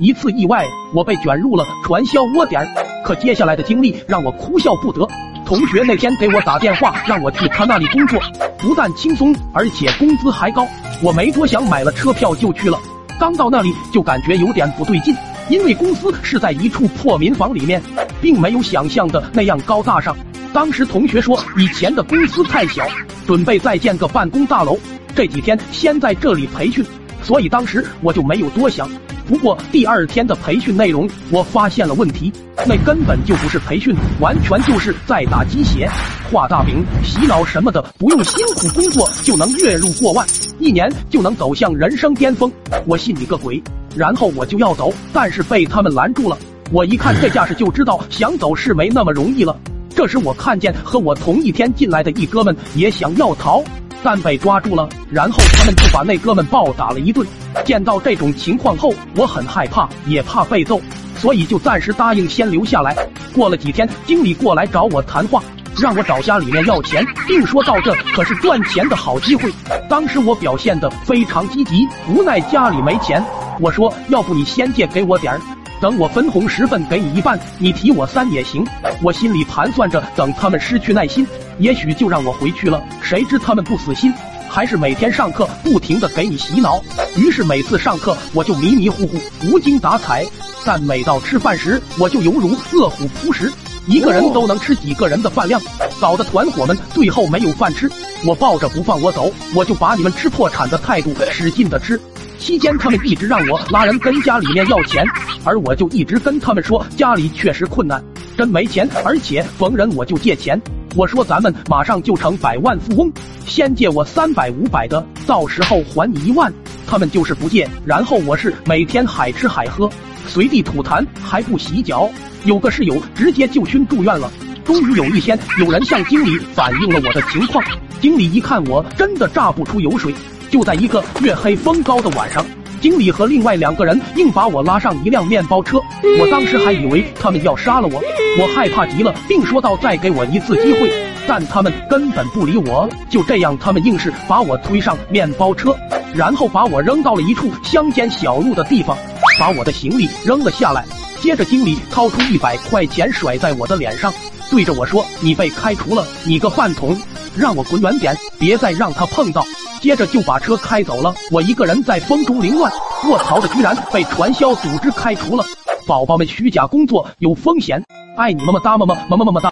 一次意外，我被卷入了传销窝点可接下来的经历让我哭笑不得。同学那天给我打电话，让我去他那里工作，不但轻松，而且工资还高。我没多想，买了车票就去了。刚到那里就感觉有点不对劲，因为公司是在一处破民房里面，并没有想象的那样高大上。当时同学说以前的公司太小，准备再建个办公大楼。这几天先在这里培训，所以当时我就没有多想。不过第二天的培训内容，我发现了问题，那根本就不是培训，完全就是在打鸡血、画大饼、洗脑什么的，不用辛苦工作就能月入过万，一年就能走向人生巅峰。我信你个鬼！然后我就要走，但是被他们拦住了。我一看这架势，就知道想走是没那么容易了。这时我看见和我同一天进来的一哥们也想要逃。但被抓住了，然后他们就把那哥们暴打了一顿。见到这种情况后，我很害怕，也怕被揍，所以就暂时答应先留下来。过了几天，经理过来找我谈话，让我找家里面要钱，并说到这可是赚钱的好机会。当时我表现的非常积极，无奈家里没钱，我说要不你先借给我点儿，等我分红十份给你一半，你提我三也行。我心里盘算着，等他们失去耐心。也许就让我回去了，谁知他们不死心，还是每天上课不停的给你洗脑。于是每次上课我就迷迷糊糊、无精打采，但每到吃饭时，我就犹如饿虎扑食，一个人都能吃几个人的饭量，搞得团伙们最后没有饭吃。我抱着不放我走，我就把你们吃破产的态度使劲的吃。期间他们一直让我拉人跟家里面要钱，而我就一直跟他们说家里确实困难，真没钱，而且逢人我就借钱。我说咱们马上就成百万富翁，先借我三百五百的，到时候还你一万。他们就是不借，然后我是每天海吃海喝，随地吐痰，还不洗脚。有个室友直接就熏住院了。终于有一天，有人向经理反映了我的情况。经理一看我真的榨不出油水，就在一个月黑风高的晚上。经理和另外两个人硬把我拉上一辆面包车，我当时还以为他们要杀了我，我害怕极了，并说道再给我一次机会，但他们根本不理我。就这样，他们硬是把我推上面包车，然后把我扔到了一处乡间小路的地方，把我的行李扔了下来。接着，经理掏出一百块钱甩在我的脸上，对着我说：“你被开除了，你个饭桶，让我滚远点，别再让他碰到。”接着就把车开走了，我一个人在风中凌乱。卧槽的，居然被传销组织开除了！宝宝们，虚假工作有风险，爱你么么哒么么么么么么哒。